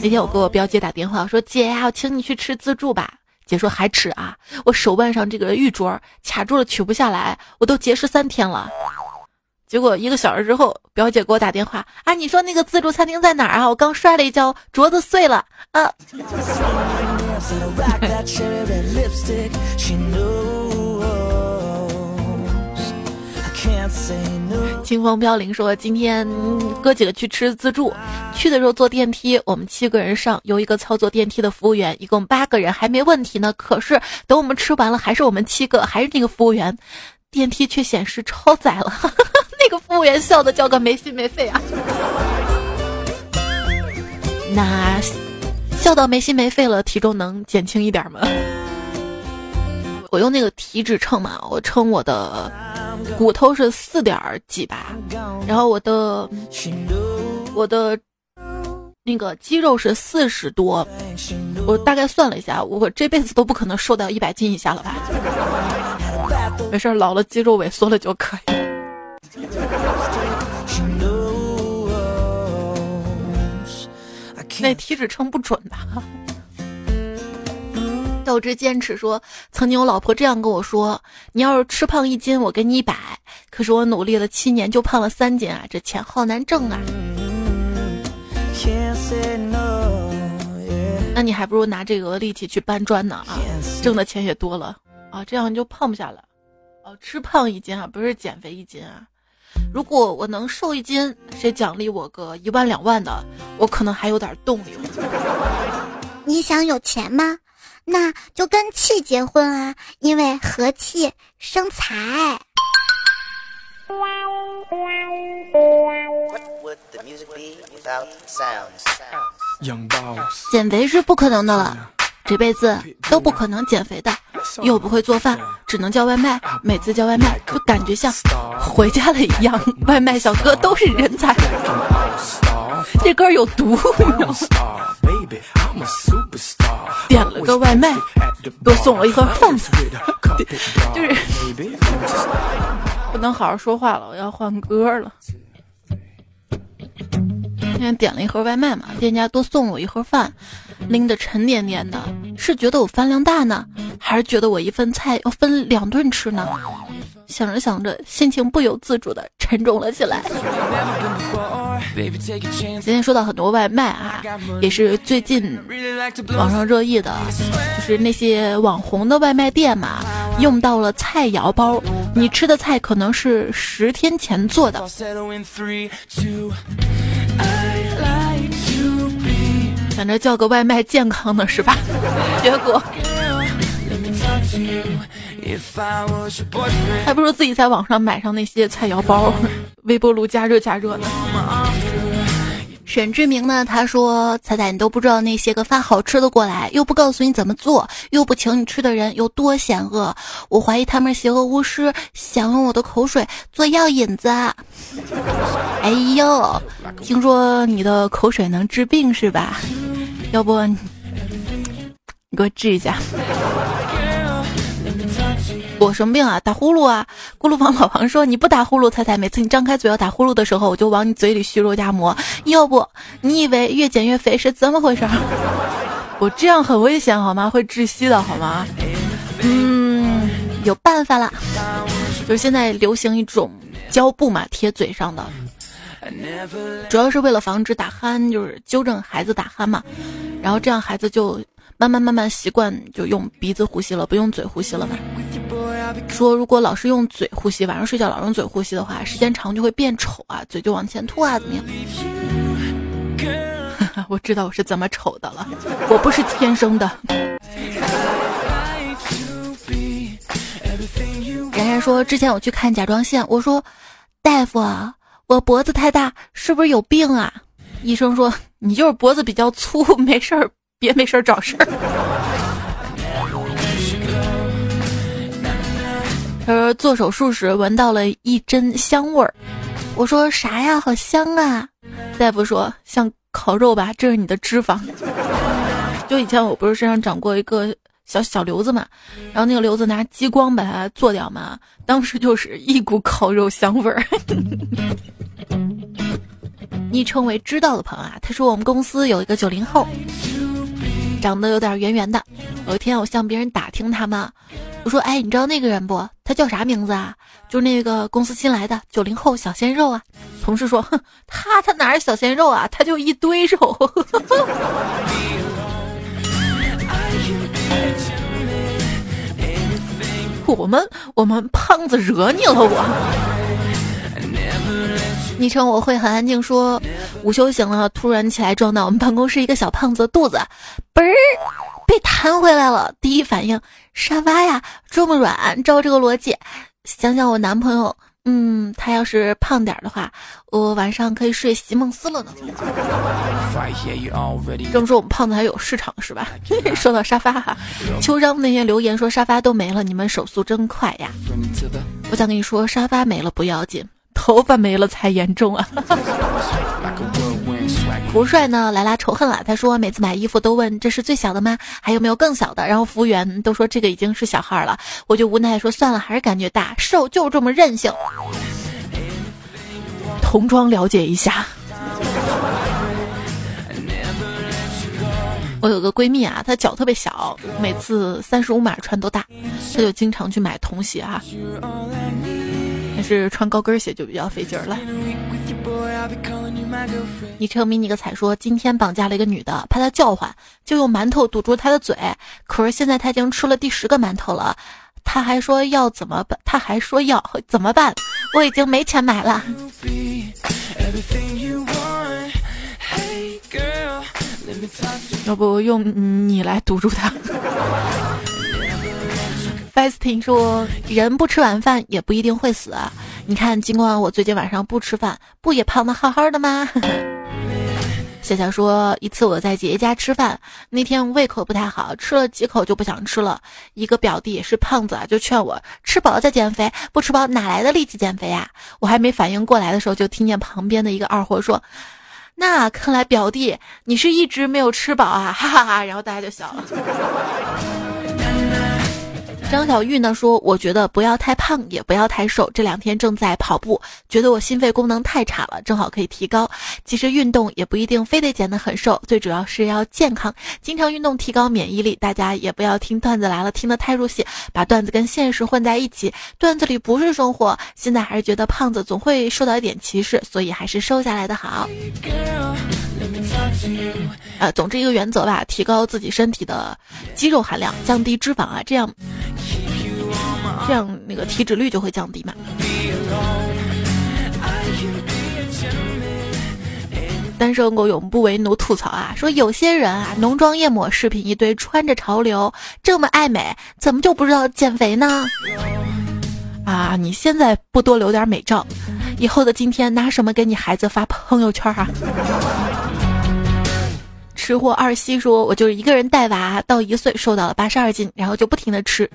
那天我给我表姐打电话，我说姐呀，我请你去吃自助吧。姐说还吃啊？我手腕上这个玉镯卡住了，取不下来，我都节食三天了。结果一个小时之后，表姐给我打电话啊，你说那个自助餐厅在哪儿啊？我刚摔了一跤，镯子碎了啊。清风飘零说：“今天哥几个去吃自助，去的时候坐电梯，我们七个人上，有一个操作电梯的服务员，一共八个人还没问题呢。可是等我们吃完了，还是我们七个，还是那个服务员，电梯却显示超载了。那个服务员笑的叫个没心没肺啊！那笑到没心没肺了，体重能减轻一点吗？我用那个体脂秤嘛，我称我的。”骨头是四点几吧，然后我的我的那个肌肉是四十多，我大概算了一下，我这辈子都不可能瘦到一百斤以下了吧？没事，老了肌肉萎缩了就可以。那体脂秤不准吧？斗志坚持说：“曾经我老婆这样跟我说，你要是吃胖一斤，我给你一百。可是我努力了七年，就胖了三斤啊！这钱好难挣啊！那你还不如拿这个力气去搬砖呢啊，挣的钱也多了啊，这样就胖不下来。哦，吃胖一斤啊，不是减肥一斤啊。如果我能瘦一斤，谁奖励我个一万两万的，我可能还有点动力。你想有钱吗？”那就跟气结婚啊，因为和气生财。减肥是不可能的了，这辈子都不可能减肥的。又不会做饭，只能叫外卖。每次叫外卖，就感觉像回家了一样。外卖小哥都是人才，这歌有毒。点了个外卖，多送了一盒饭，就是 不能好好说话了，我要换歌了。今天点了一盒外卖嘛，店家多送我一盒饭，拎得沉甸甸的，是觉得我饭量大呢，还是觉得我一份菜要分两顿吃呢？想着想着，心情不由自主的沉重了起来。今天说到很多外卖啊，也是最近网上热议的，就是那些网红的外卖店嘛，用到了菜肴包，你吃的菜可能是十天前做的。想着叫个外卖健康的是吧？结果还不如自己在网上买上那些菜肴包，微波炉加热加热的。沈志明呢？他说：“彩彩，你都不知道那些个发好吃的过来，又不告诉你怎么做，又不请你吃的人有多险恶。我怀疑他们邪恶巫师想用我的口水做药引子。哎呦，听说你的口水能治病是吧？要不你给我治一下。”我什么病啊？打呼噜啊！咕噜王老王说：“你不打呼噜，彩彩，每次你张开嘴要打呼噜的时候，我就往你嘴里虚肉夹馍。要不你以为越减越肥是怎么回事？我这样很危险好吗？会窒息的好吗？嗯，有办法了，就是现在流行一种胶布嘛，贴嘴上的，主要是为了防止打鼾，就是纠正孩子打鼾嘛，然后这样孩子就慢慢慢慢习惯就用鼻子呼吸了，不用嘴呼吸了嘛。”说如果老是用嘴呼吸，晚上睡觉老用嘴呼吸的话，时间长就会变丑啊，嘴就往前凸啊，怎么样？我知道我是怎么丑的了，我不是天生的。然然说之前我去看甲状腺，我说大夫啊，我脖子太大，是不是有病啊？医生说你就是脖子比较粗，没事儿，别没事儿找事儿。他说做手术时闻到了一针香味儿，我说啥呀？好香啊！大夫说像烤肉吧，这是你的脂肪。就以前我不是身上长过一个小小瘤子嘛，然后那个瘤子拿激光把它做掉嘛，当时就是一股烤肉香味儿。昵称为知道的朋友啊，他说我们公司有一个九零后，长得有点圆圆的。有一天我向别人打听他嘛。我说：“哎，你知道那个人不？他叫啥名字啊？就是那个公司新来的九零后小鲜肉啊。”同事说：“哼，他他哪是小鲜肉啊？他就一堆肉。”我们我们胖子惹你了我？昵称我会很安静说，午休醒了，突然起来撞到我们办公室一个小胖子的肚子，嘣儿。被弹回来了，第一反应沙发呀，这么软。照这个逻辑，想想我男朋友，嗯，他要是胖点的话，我晚上可以睡席梦思了呢。这么说，我们胖子还有市场是吧？说到沙发哈，秋张那些留言说沙发都没了，你们手速真快呀！我想跟你说，沙发没了不要紧，头发没了才严重啊。胡帅呢来拉仇恨了，他说每次买衣服都问这是最小的吗？还有没有更小的？然后服务员都说这个已经是小号了，我就无奈说算了，还是感觉大，瘦就这么任性。童装了解一下。我有个闺蜜啊，她脚特别小，每次三十五码穿都大，她就经常去买童鞋啊，但是穿高跟鞋就比较费劲儿了。昵称迷你个彩说，今天绑架了一个女的，怕她叫唤，就用馒头堵住她的嘴。可是现在她已经吃了第十个馒头了，她还说要怎么办？她还说要怎么办？我已经没钱买了。要不用你来堵住她。Fasting 说，人不吃晚饭也不一定会死。你看，尽管我最近晚上不吃饭，不也胖的好好的吗？笑笑说，一次我在姐姐家吃饭，那天胃口不太好，吃了几口就不想吃了。一个表弟也是胖子啊，就劝我吃饱了再减肥，不吃饱哪来的力气减肥啊？我还没反应过来的时候，就听见旁边的一个二货说：“那看来表弟你是一直没有吃饱啊！”哈哈哈，然后大家就笑了。张小玉呢说：“我觉得不要太胖，也不要太瘦。这两天正在跑步，觉得我心肺功能太差了，正好可以提高。其实运动也不一定非得减得很瘦，最主要是要健康，经常运动提高免疫力。大家也不要听段子来了听得太入戏，把段子跟现实混在一起。段子里不是生活。现在还是觉得胖子总会受到一点歧视，所以还是瘦下来的好。呃，总之一个原则吧，提高自己身体的肌肉含量，降低脂肪啊，这样。”这样那个体脂率就会降低嘛。单身狗永不为奴吐槽啊，说有些人啊，浓妆艳抹，视频一堆，穿着潮流，这么爱美，怎么就不知道减肥呢？啊，你现在不多留点美照，以后的今天拿什么给你孩子发朋友圈啊？吃货二西说：“我就是一个人带娃，到一岁瘦到了八十二斤，然后就不停的吃，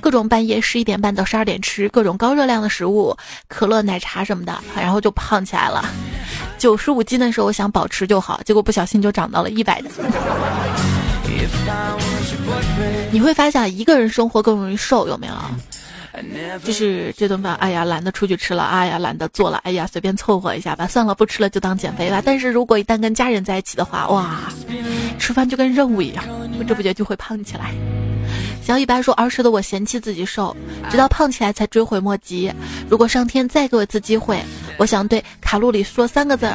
各种半夜十一点半到十二点吃各种高热量的食物，可乐、奶茶什么的，然后就胖起来了。九十五斤的时候想保持就好，结果不小心就长到了一百斤。你会发现一个人生活更容易瘦，有没有？” 就是这顿饭，哎呀，懒得出去吃了，哎呀，懒得做了，哎呀，随便凑合一下吧，算了，不吃了就当减肥吧。但是如果一旦跟家人在一起的话，哇，吃饭就跟任务一样，不知不觉就会胖起来。小尾巴说：“儿时的我嫌弃自己瘦，直到胖起来才追悔莫及。如果上天再给我一次机会，我想对卡路里说三个字：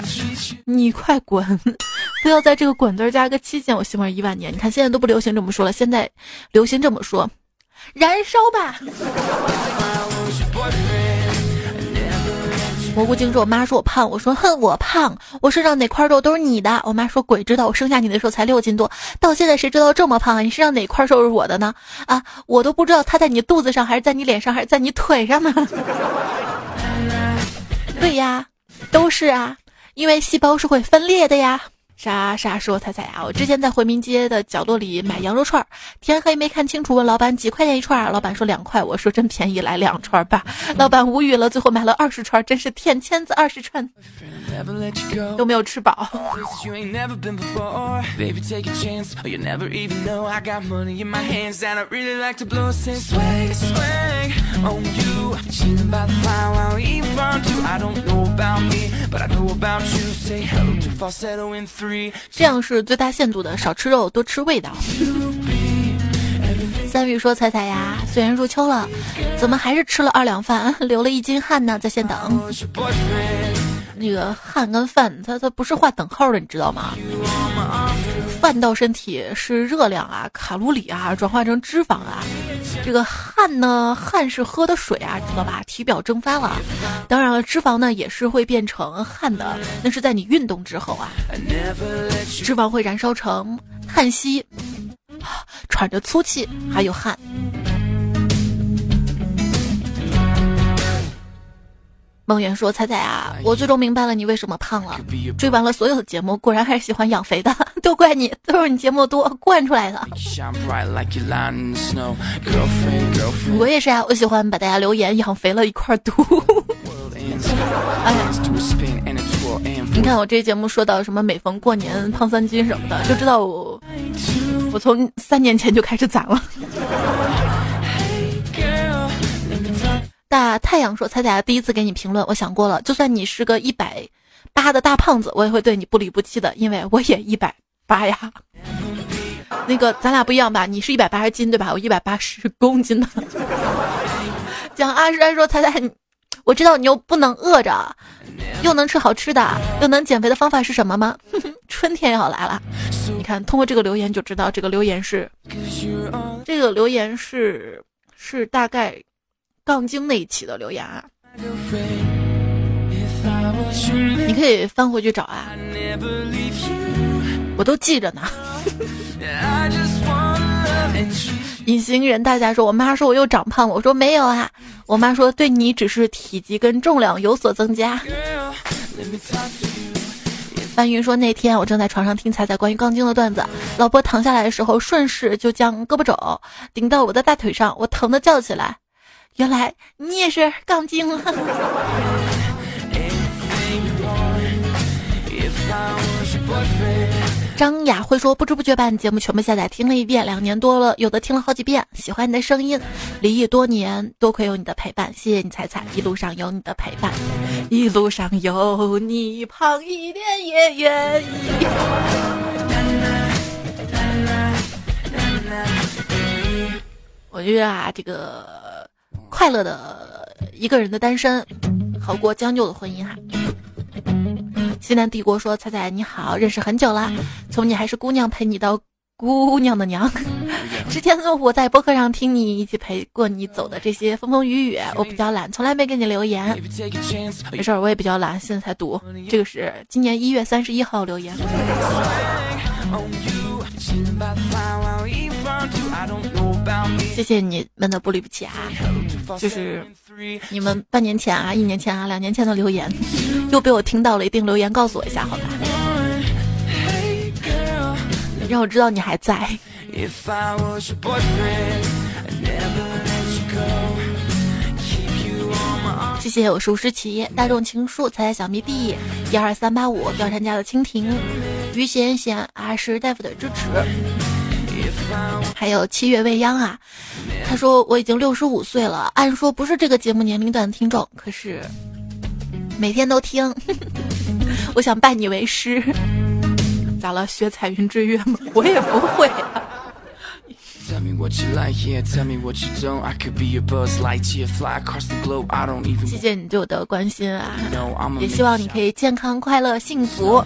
你快滚！不要在这个滚字加个期限，我希望一万年。你看现在都不流行这么说了，现在流行这么说。”燃烧吧！蘑菇精说：“我妈说我胖，我说哼，我胖，我身上哪块肉都是你的。”我妈说：“鬼知道，我生下你的时候才六斤多，到现在谁知道这么胖啊？你身上哪块肉是我的呢？啊，我都不知道它在你肚子上，还是在你脸上，还是在你腿上呢？” 对呀，都是啊，因为细胞是会分裂的呀。啥啥说彩彩啊！我之前在回民街的角落里买羊肉串，天黑没看清楚，问老板几块钱一串，老板说两块，我说真便宜，来两串吧。老板无语了，最后买了二十串，真是舔签子二十串，都没有吃饱。这样是最大限度的少吃肉，多吃味道。三玉说：“彩彩呀，虽然入秋了，怎么还是吃了二两饭，流了一斤汗呢？在线等。那个汗跟饭，它它不是画等号的，你知道吗？”饭到身体是热量啊，卡路里啊，转化成脂肪啊。这个汗呢，汗是喝的水啊，知道吧？体表蒸发了。当然了，脂肪呢也是会变成汗的，那是在你运动之后啊，脂肪会燃烧成叹息，喘着粗气，还有汗。梦圆说：“彩彩啊，我最终明白了你为什么胖了。追完了所有的节目，果然还是喜欢养肥的，都怪你，都是你节目多惯出来的。我也是啊，我喜欢把大家留言养肥了一块读。哎，你看我这节目说到什么每逢过年胖三斤什么的，就知道我我从三年前就开始攒了。”大太阳说：“彩彩第一次给你评论，我想过了，就算你是个一百八的大胖子，我也会对你不离不弃的，因为我也一百八呀。那个咱俩不一样吧？你是一百八十斤对吧？我一百八十公斤的。讲阿山说：彩彩，我知道你又不能饿着，又能吃好吃的，又能减肥的方法是什么吗？春天要来了，你看，通过这个留言就知道，这个留言是，这个留言是是大概。”杠精那一期的留言啊，你可以翻回去找啊，我都记着呢。隐形人大家说，我妈说我又长胖了，我说没有啊，我妈说对你只是体积跟重量有所增加。翻云说那天我正在床上听彩彩关于杠精的段子，老婆躺下来的时候顺势就将胳膊肘顶到我的大腿上，我疼的叫起来。原来你也是杠精了。张雅慧说：“不知不觉把你节目全部下载听了一遍，两年多了，有的听了好几遍。喜欢你的声音，离异多年，多亏有你的陪伴。谢谢你，彩彩，一路上有你的陪伴，一路上有你，胖一点也愿意。”我觉得啊，这个快乐的一个人的单身，好过将就的婚姻哈。西南帝国说：“彩彩你好，认识很久了，从你还是姑娘陪你到姑娘的娘。之前呢，我在播客上听你一起陪过你走的这些风风雨雨，我比较懒，从来没给你留言。没事儿，我也比较懒，现在才读。这个是今年一月三十一号留言。”谢谢你们的不离不弃啊！就是你们半年前啊、一年前啊、两年前的留言，又被我听到了，一定留言告诉我一下，好吧？让我知道你还在。谢谢我是吴诗琪，大众情书，彩彩小迷弟，一二三八五，貂蝉家的蜻蜓，于贤贤啊，是大夫的支持，还有七月未央啊，他说我已经六十五岁了，按说不是这个节目年龄段的听众，可是每天都听，我想拜你为师，咋了？学彩云追月吗？我也不会。谢谢你对我的关心啊，也希望你可以健康、快乐、幸福。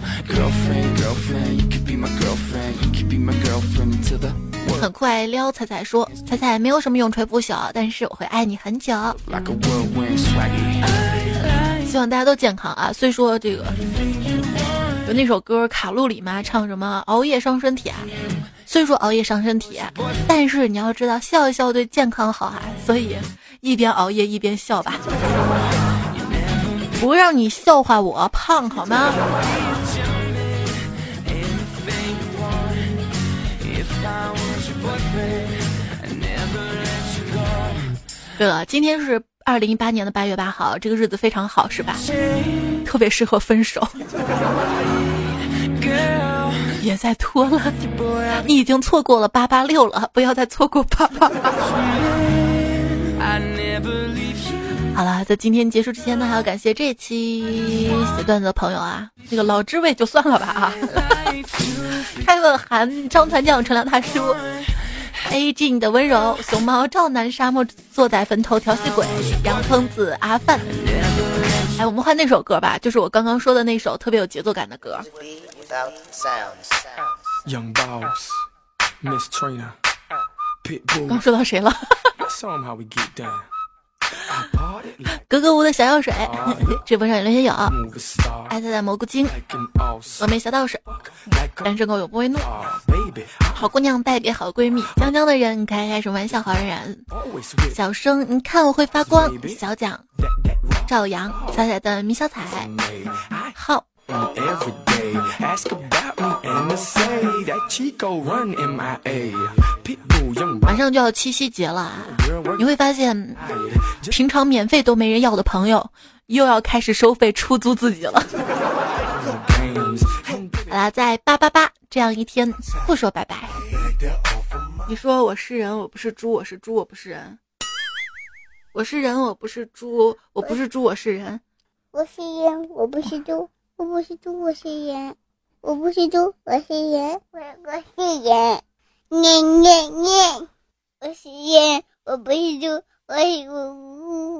很快撩彩彩说：“彩彩没有什么永垂不朽，但是我会爱你很久。”希望大家都健康啊！虽说这个有那首歌卡路里嘛，唱什么熬夜伤身体啊。虽说熬夜伤身体，但是你要知道笑一笑对健康好啊，所以一边熬夜一边笑吧，不让你笑话我胖好吗？对了，今天是二零一八年的八月八号，这个日子非常好，是吧？特别适合分手。别再拖了，你已经错过了八八六了，不要再错过八八。好了，在今天结束之前呢，还要感谢这期写段子的朋友啊，这个老知味就算了吧啊。开问寒张团将陈良大叔，A G 你的温柔，熊猫赵南沙漠坐在坟头调戏鬼，杨疯子阿范。哎，我们换那首歌吧，就是我刚刚说的那首特别有节奏感的歌。刚说到谁了？格格巫的小药水，直播上有留言有。爱菜的蘑菇精，峨眉小道士，单身狗永不为怒。好姑娘带给好闺蜜，江江的人开开什么玩笑？好人，小生你看我会发光。小蒋，赵阳，彩彩的米小彩，好。马上就要七夕节了，你会发现，平常免费都没人要的朋友，又要开始收费出租自己了。好啦，在八八八这样一天，不说拜拜。你说我是人，我不是猪；我是猪，我不是人。我是人，我不是猪；我不是猪，我是人。我是人，我不是猪。我不是猪，我是人。我不是猪，我是人。我是人，念念念。我是人，我不是猪。我我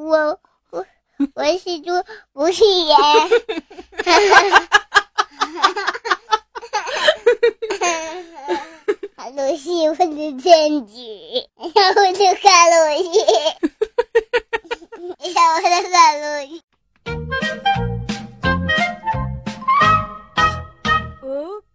我我我是猪，不是人。哈哈哈哈哈哈哈哈哈哈哈哈哈哈！哈罗西，我的天机，哈哈罗西，哈哈罗西。嗯。